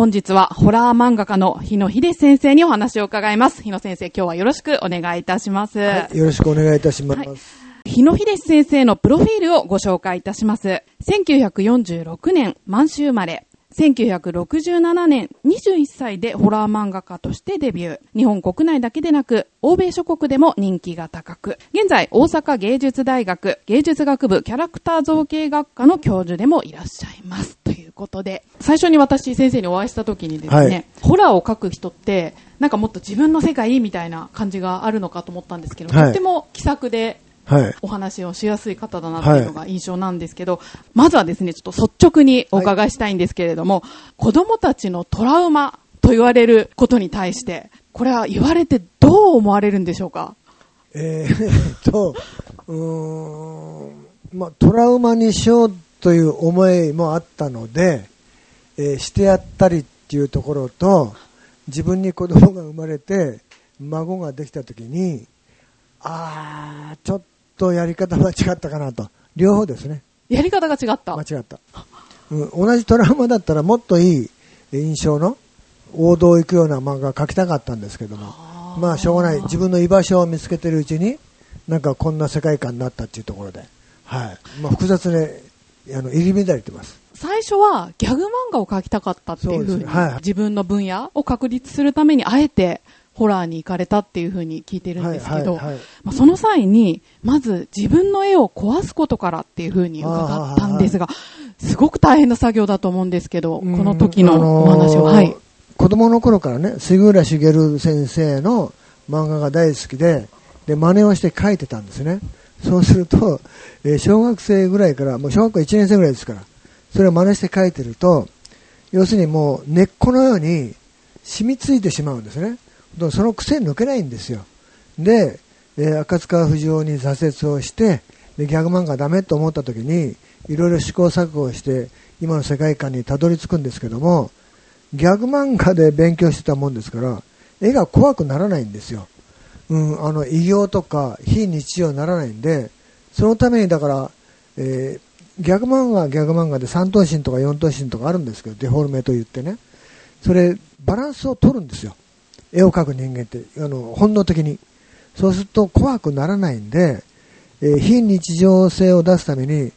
本日はホラー漫画家の日野秀先生にお話を伺います。日野先生、今日はよろしくお願いいたします。はい、よろしくお願いいたします。はい日野秀先生のプロフィールをご紹介いたします。1946年、満州生まれ。1967年、21歳でホラー漫画家としてデビュー。日本国内だけでなく、欧米諸国でも人気が高く、現在、大阪芸術大学芸術学部キャラクター造形学科の教授でもいらっしゃいます。ということで、最初に私先生にお会いした時にですね、はい。ホラーを描く人って、なんかもっと自分の世界みたいな感じがあるのかと思ったんですけど、はい。とっても気さくで、はい。お話をしやすい方だなっていうのが印象なんですけど、まずはですね、ちょっと率直にお伺いしたいんですけれども、子供たちのトラウマと言われることに対して、これは言われてどう思われるんでしょうか？えーっと、うーん、まあ、トラウマにしようという思いもあったので、えーしてやったりっていうところと、自分に子供が生まれて、孫ができたときに、あー、ちょっとやり方間違ったかなと。両方ですね。やり方が違った。間違った、うん、同じトラウマだったらもっといい印象の王道を行くような漫画描きたかったんですけどもまあしょうがない自分の居場所を見つけてるうちになんかこんな世界観になったっていうところで、はいまあ、複雑であの入り乱れてます。最初はギャグ漫画を描きたかったっていうふうに、はい。自分の分野を確立するためにあえてホラーに行かれたっていうふうに聞いてるんですけど、はいはいはい。まあ、その際に、まず自分の絵を壊すことからっていうふうに伺ったんですが、すごく大変な作業だと思うんですけど、この時のお話を、うんあのーはい。子供の頃からね杉浦茂先生の漫画が大好きでで真似をして描いてたんですねそうすると、えー小学生ぐらいからもう小学校1年生ぐらいですからそれを真似して描いてると要するにもう根っこのように染みついてしまうんですね。その癖抜けないんですよ。で、えー赤塚不二夫に挫折をしてでギャグ漫画ダメと思った時にいろいろ試行錯誤して今の世界観にたどり着くんですけどもギャグ漫画で勉強してたもんですから絵が怖くならないんですよ、うん、あの異形とか非日常にならないんでそのためにだから、えーギャグ漫画はギャグ漫画で三頭身とか四頭身とかあるんですけどデフォルメと言ってね。それバランスを取るんですよ。絵を描く人間ってあの本能的に。そうすると怖くならないんで、えー非日常性を出すために、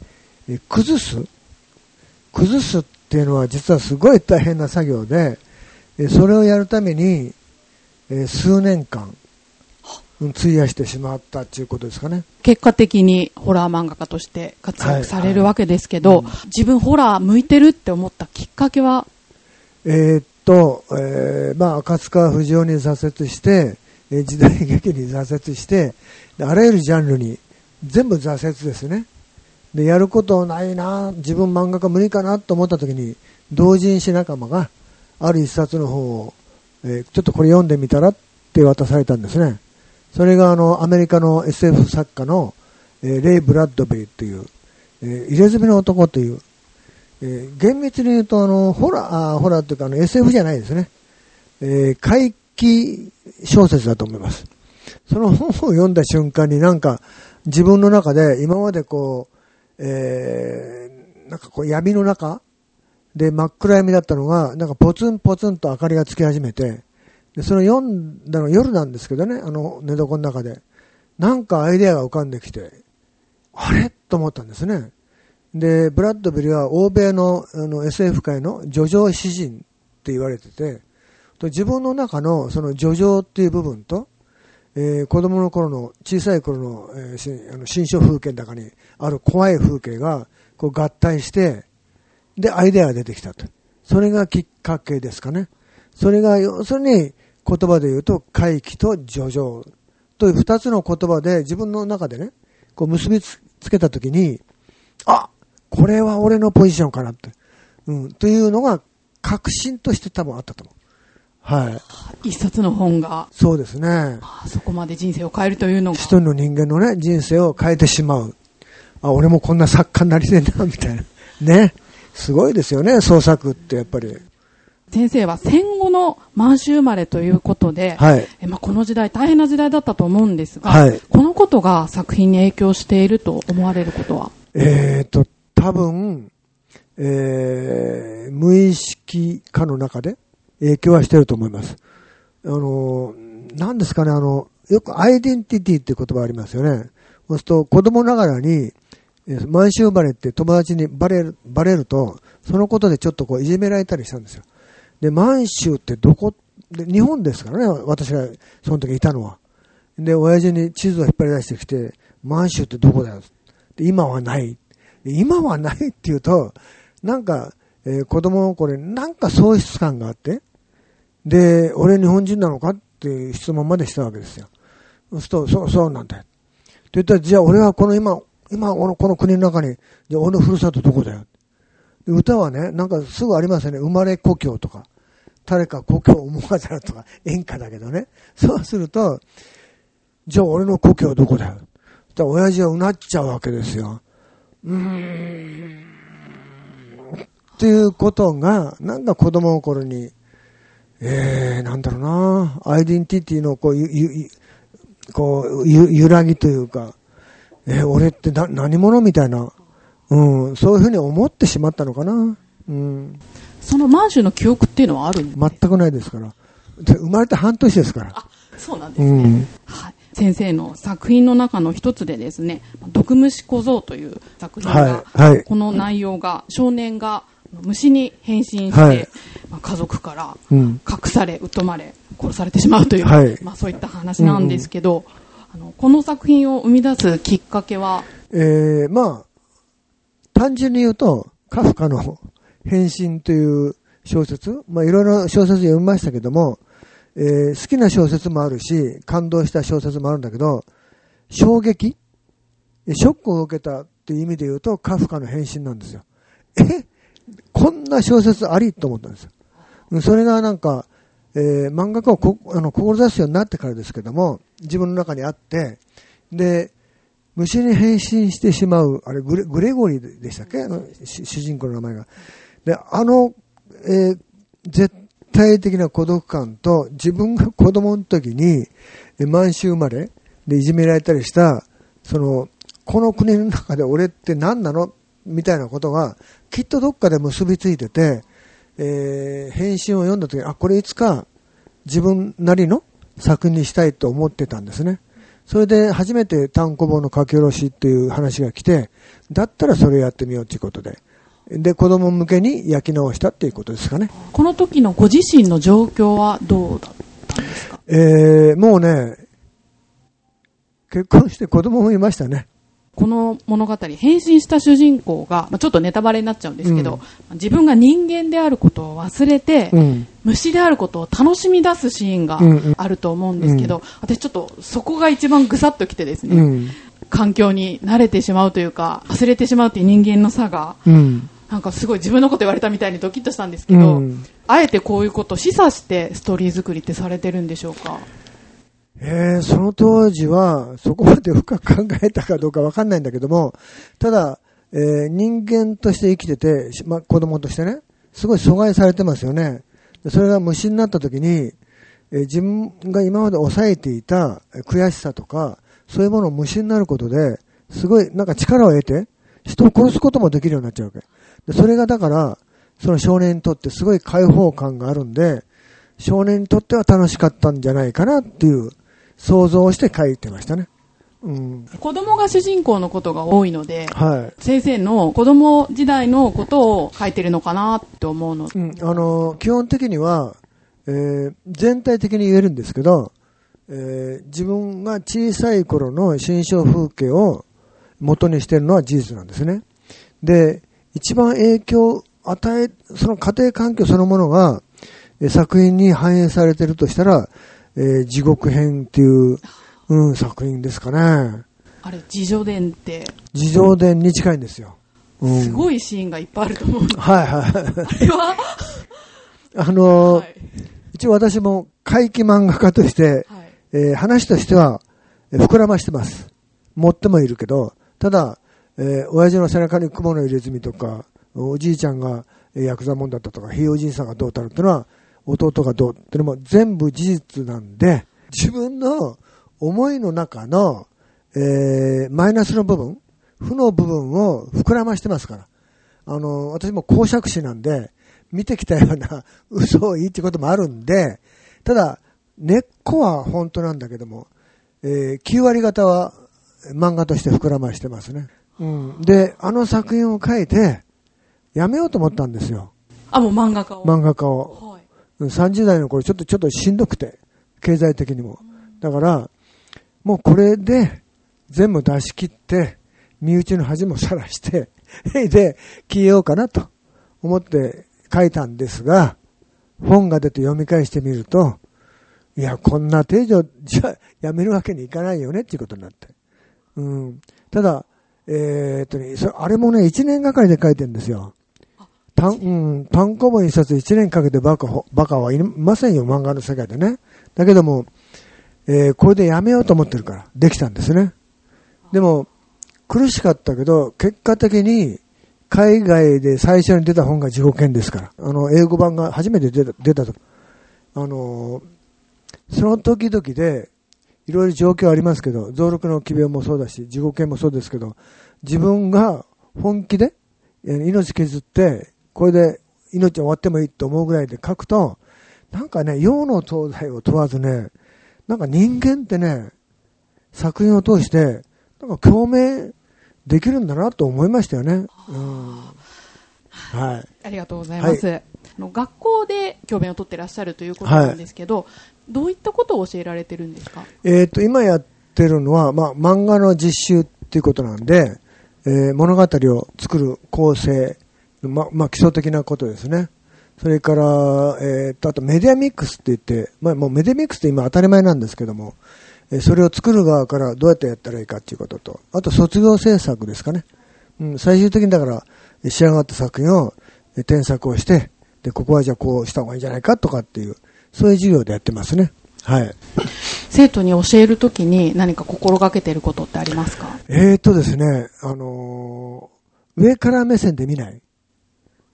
えー崩す。崩すっていうのは実はすごい大変な作業で、えーそれをやるために、え数年間、費やしてしまったっていうことですかね。結果的にホラー漫画家として活躍されるわけですけど、はい自分ホラー向いてるって思ったきっかけは、えーっと、えーまあ、赤塚不二夫に挫折して、えー時代劇に挫折してで、あらゆるジャンルに全部挫折ですね。で、やることないな、自分漫画家無理かなと思った時に、同人誌仲間がある一冊の本を、えーちょっとこれ読んでみたらって渡されたんですね。それがあの、アメリカの SF 作家の、えレイ・ブラッドベリーっていう、えー入れ墨の男という、え厳密に言うとあのホラーホラーというかあの SF じゃないですね、え怪奇小説だと思います。その本を読んだ瞬間になんか自分の中で今までこう、えーなんかこう闇の中で真っ暗闇だったのがなんかポツンポツンと明かりがつき始めてでその読んだの夜なんですけどねあの寝床の中でなんかアイデアが浮かんできてあれ？と思ったんですねで、ブラッドベリーは欧米のあの SF 界の叙情詩人って言われてて、自分の中のその叙情っていう部分と、えー子供の頃の、小さい頃の,、えーあの新書風景の中にある怖い風景がこう合体して、で、アイデアが出てきたと。それがきっかけですかね。それが、要するに言葉で言うと、怪奇と叙情という二つの言葉で自分の中でね、こう結びつけたときに、あこれは俺のポジションかなって。うん。というのが、確信として多分あったと思う。はい。一冊の本が、そうですね。あーそこまで人生を変えるというのが、一人の人間のね、人生を変えてしまう。あ、俺もこんな作家になりてえな、みたいな。ね。すごいですよね、創作ってやっぱり。先生は戦後の満州生まれということで、はい。えまあ、この時代大変な時代だったと思うんですが、はいこのことが作品に影響していると思われることは？えーと、多分、えー、無意識化の中で影響はしてると思います。あの、何ですかね、あの、よくアイデンティティって言葉ありますよね。そうすると子供ながらに、満州生まれって友達にバレる、バレると、そのことでちょっとこういじめられたりしたんですよ。で、満州ってどこ、で日本ですからね、私がその時いたのは。で、親父に地図を引っ張り出してきて、満州ってどこだよ？で今はない。今はないって言うと、なんか、えー、子供の頃になんか喪失感があって、で、俺日本人なのかっていう質問までしたわけですよ。そうすると、そう、そうなんだよ。って言ったら、じゃあ俺はこの今、今、このこの国の中に、じゃあ俺のふるさとどこだよ？歌はね、なんかすぐありますよね。生まれ故郷とか。誰か故郷を思わざるとか、演歌だけどね。そうすると、じゃあ俺の故郷はどこだよ？だ親父はうなっちゃうわけですよ。うーん。っていうことが、なんか子供の頃に、えー、なんだろうな、アイデンティティのこう、ゆ、ゆ、こう、ゆ、揺らぎというか、えー、俺ってな、何者みたいな、うん、そういうふうに思ってしまったのかな。うん。その満州の記憶っていうのはあるん全くないですから。生まれて半年ですから。あ、そうなんですね。うん、はい。先生の作品の中の一つでですね、毒虫小僧という作品が、はいはい、この内容が、少年が虫に変身して、はい、まあ、家族から隠され、疎まれ、殺されてしまうという、まあ、そういった話なんですけど、うんあのこの作品を生み出すきっかけは？えー、まあ、単純に言うと、カフカの変身という小説、まあいろいろ小説読みましたけども、えー、好きな小説もあるし、感動した小説もあるんだけど、衝撃？ショックを受けたっていう意味で言うと、カフカの変身なんですよ。え？こんな小説ありと思ったんですよ。それがなんか、えー、漫画家をあの志すようになってからですけども、自分の中にあって、で、虫に変身してしまう、あれグレ、グレゴリーでしたっけ？あの主人公の名前が。で、あの、えー、絶対的な孤独感と、自分が 子供の時に、満州生まれでいじめられたりした、その、この国の中で俺って何なの？みたいなことが、きっとどっかで結びついてて、えー、返信を読んだ時に、あ、これいつか自分なりの作品にしたいと思ってたんですね。それで初めて単行本の書き下ろしっていう話が来て、だったらそれやってみようということで。で、子供向けに焼き直したっていうことですかね。この時のご自身の状況はどうだったんですか？えー、もうね、結婚して子供もいましたね。この物語、変身した主人公が、まあ、ちょっとネタバレになっちゃうんですけど、うん、自分が人間であることを忘れて、うん、虫であることを楽しみ出すシーンがあると思うんですけど、うん、私ちょっとそこが一番ぐさっときてですね、環境に慣れてしまうというか、忘れてしまうという人間の差が、なんかすごい自分のこと言われたみたいにドキッとしたんですけど、あえてこういうことを示唆してストーリー作りってされてるんでしょうか？えー、その当時は、そこまで深く考えたかどうかわかんないんだけども、ただ、えー、人間として生きてて、ま、子供としてね、すごい阻害されてますよね。それが虫になった時に、えー、自分が今まで抑えていた悔しさとか、そういうものを虫になることで、すごいなんか力を得て、人を殺すこともできるようになっちゃうわけ。でそれがだから、その少年にとってすごい解放感があるんで、少年にとっては楽しかったんじゃないかなっていう想像して書いてましたね。うん、子供が主人公のことが多いので、はい、先生の子供時代のことを書いてるのかなって思うの、うん、あの基本的には、えー、全体的に言えるんですけど、えー、自分が小さい頃の心象風景を元にしているのは事実なんですね。で、一番影響を与え、その家庭環境そのものが、作品に反映されているとしたら、えー、地獄編っていう、うん、作品ですかね。あれ、自叙伝って。自叙伝に近いんですよ。うん、すごいシーンがいっぱいあると思うはいはい。あれは？あのーはい、一応私も怪奇漫画家として、はい、えー、話としては、膨らましてます。持ってもいるけど、ただ、えー、親父の背中に雲の入れ墨とか、おじいちゃんがヤクザモンだったとか、ひいおじいさんがどうたるってのは、弟がどうってのも全部事実なんで、自分の思いの中の、えー、マイナスの部分、負の部分を膨らましてますから。あの、私も公爵士なんで、見てきたような 嘘を言いってこともあるんで、ただ、根っこは本当なんだけども、えー、9割方は漫画として膨らましてますね。うん。で、あの作品を書いて、やめようと思ったんですよ。あ、もう漫画家を。漫画家を。はい。30代の頃ちょっとちょっとしんどくて、経済的にも。だから、もうこれで全部出し切って、身内の恥もさらして、で、消えようかなと思って書いたんですが、本が出て読み返してみると、いや、こんな程度じゃやめるわけにいかないよねっていうことになって。うん。ただ、えーっとね、それあれもね、1年がかりで書いてるんですよ。単、うん、単行本一冊1年かけてバカほ、バカはいませんよ、漫画の世界でね。だけども、えーこれでやめようと思ってるから、できたんですね。でも、苦しかったけど、結果的に、海外で最初に出た本が地獄編ですから。あの、英語版が初めて出た、出た時。あのーその時々で、いろいろ状況ありますけど、増録の奇病もそうだし、地獄編もそうですけど、自分が本気で、えー命削って、これで命終わってもいいと思うぐらいで書くと、なんかね、洋の東西を問わずね、なんか人間ってね、作品を通して、なんか共鳴できるんだなと思いましたよね。うん。はい。ありがとうございます。あの学校で教鞭を取ってらっしゃるということなんですけど、どういったことを教えられてるんですか？えっ、と、今やってるのは、まあ、漫画の実習っていうことなんで、えー物語を作る構成、ま、まあ、基礎的なことですね。それから、えっ、と、あとメディアミックスって言って、まあ、もうメディアミックスって今当たり前なんですけども、えーそれを作る側からどうやってやったらいいかっていうことと、あと卒業制作ですかね。うん、最終的にだから、仕上がった作品を、添削をして、で、ここはじゃあこうした方がいいんじゃないかとかっていう、そういう授業でやってますね。はい。生徒に教えるときに何か心がけてることってありますか？えーとですね、あのー上から目線で見ない。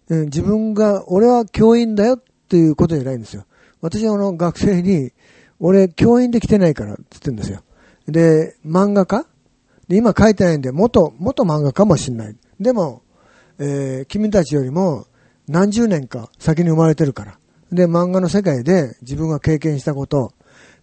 うん自分が、俺は教員だよっていうことじゃないんですよ。私はあの学生に、俺教員で来てないからって言ってるんですよ。で、漫画家？で今書いてないんで、元、元漫画かもしんない。でも、えー君たちよりも何十年か先に生まれてるから。で、漫画の世界で自分が経験したこと、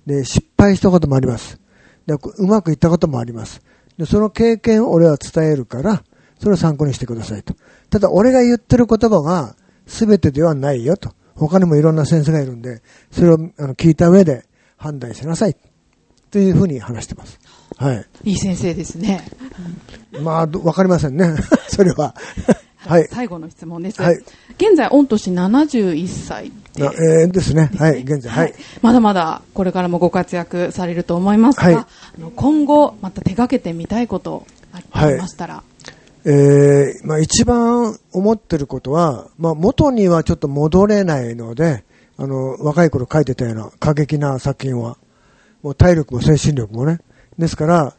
で、失敗したこともあります。で、うまくいったこともあります。で、その経験を俺は伝えるから、それを参考にしてくださいと。ただ、俺が言ってる言葉が全てではないよと。他にもいろんな先生がいるんで、それをあの聞いた上で判断しなさい。というふうに話してます。はい。いい先生ですね。まあ、どわかりませんね。それは。はい。最後の質問です。はい現在、御年71歳でなえーですね。はい。現在。はい。まだまだこれからもご活躍されると思いますが、はいあの今後また手掛けてみたいことありましたら、えーまあ一番思ってることは、まあ元にはちょっと戻れないので、あの、若い頃書いてたような過激な作品は、もう体力も精神力もね。ですから、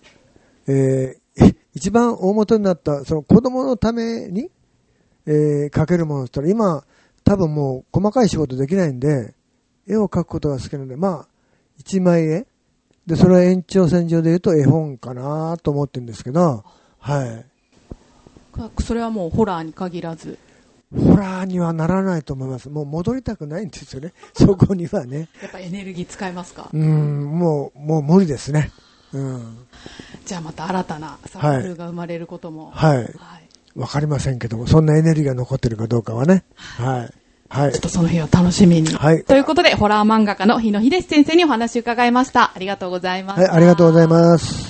えー 一番大元になった、その子供のために、えー描けるものって言ったら、今、多分もう細かい仕事できないんで、絵を描くことが好きなので、まあ、一枚絵で、それは延長線上で言うと絵本かなと思ってるんですけど、はい。それはもうホラーに限らず、ホラーにはならないと思います。もう戻りたくないんですよね。そこにはね。やっぱエネルギー使えますか、うん、もう、もう無理ですね。うん。じゃあまた新たなサークルが生まれることも、はい。はいわかりませんけども、そんなエネルギーが残ってるかどうかはね。はい。はいちょっ。とその日を楽しみに。はいということで、ホラー漫画家の日野秀先生にお話を伺いました。ありがとうございました。はい、ありがとうございます。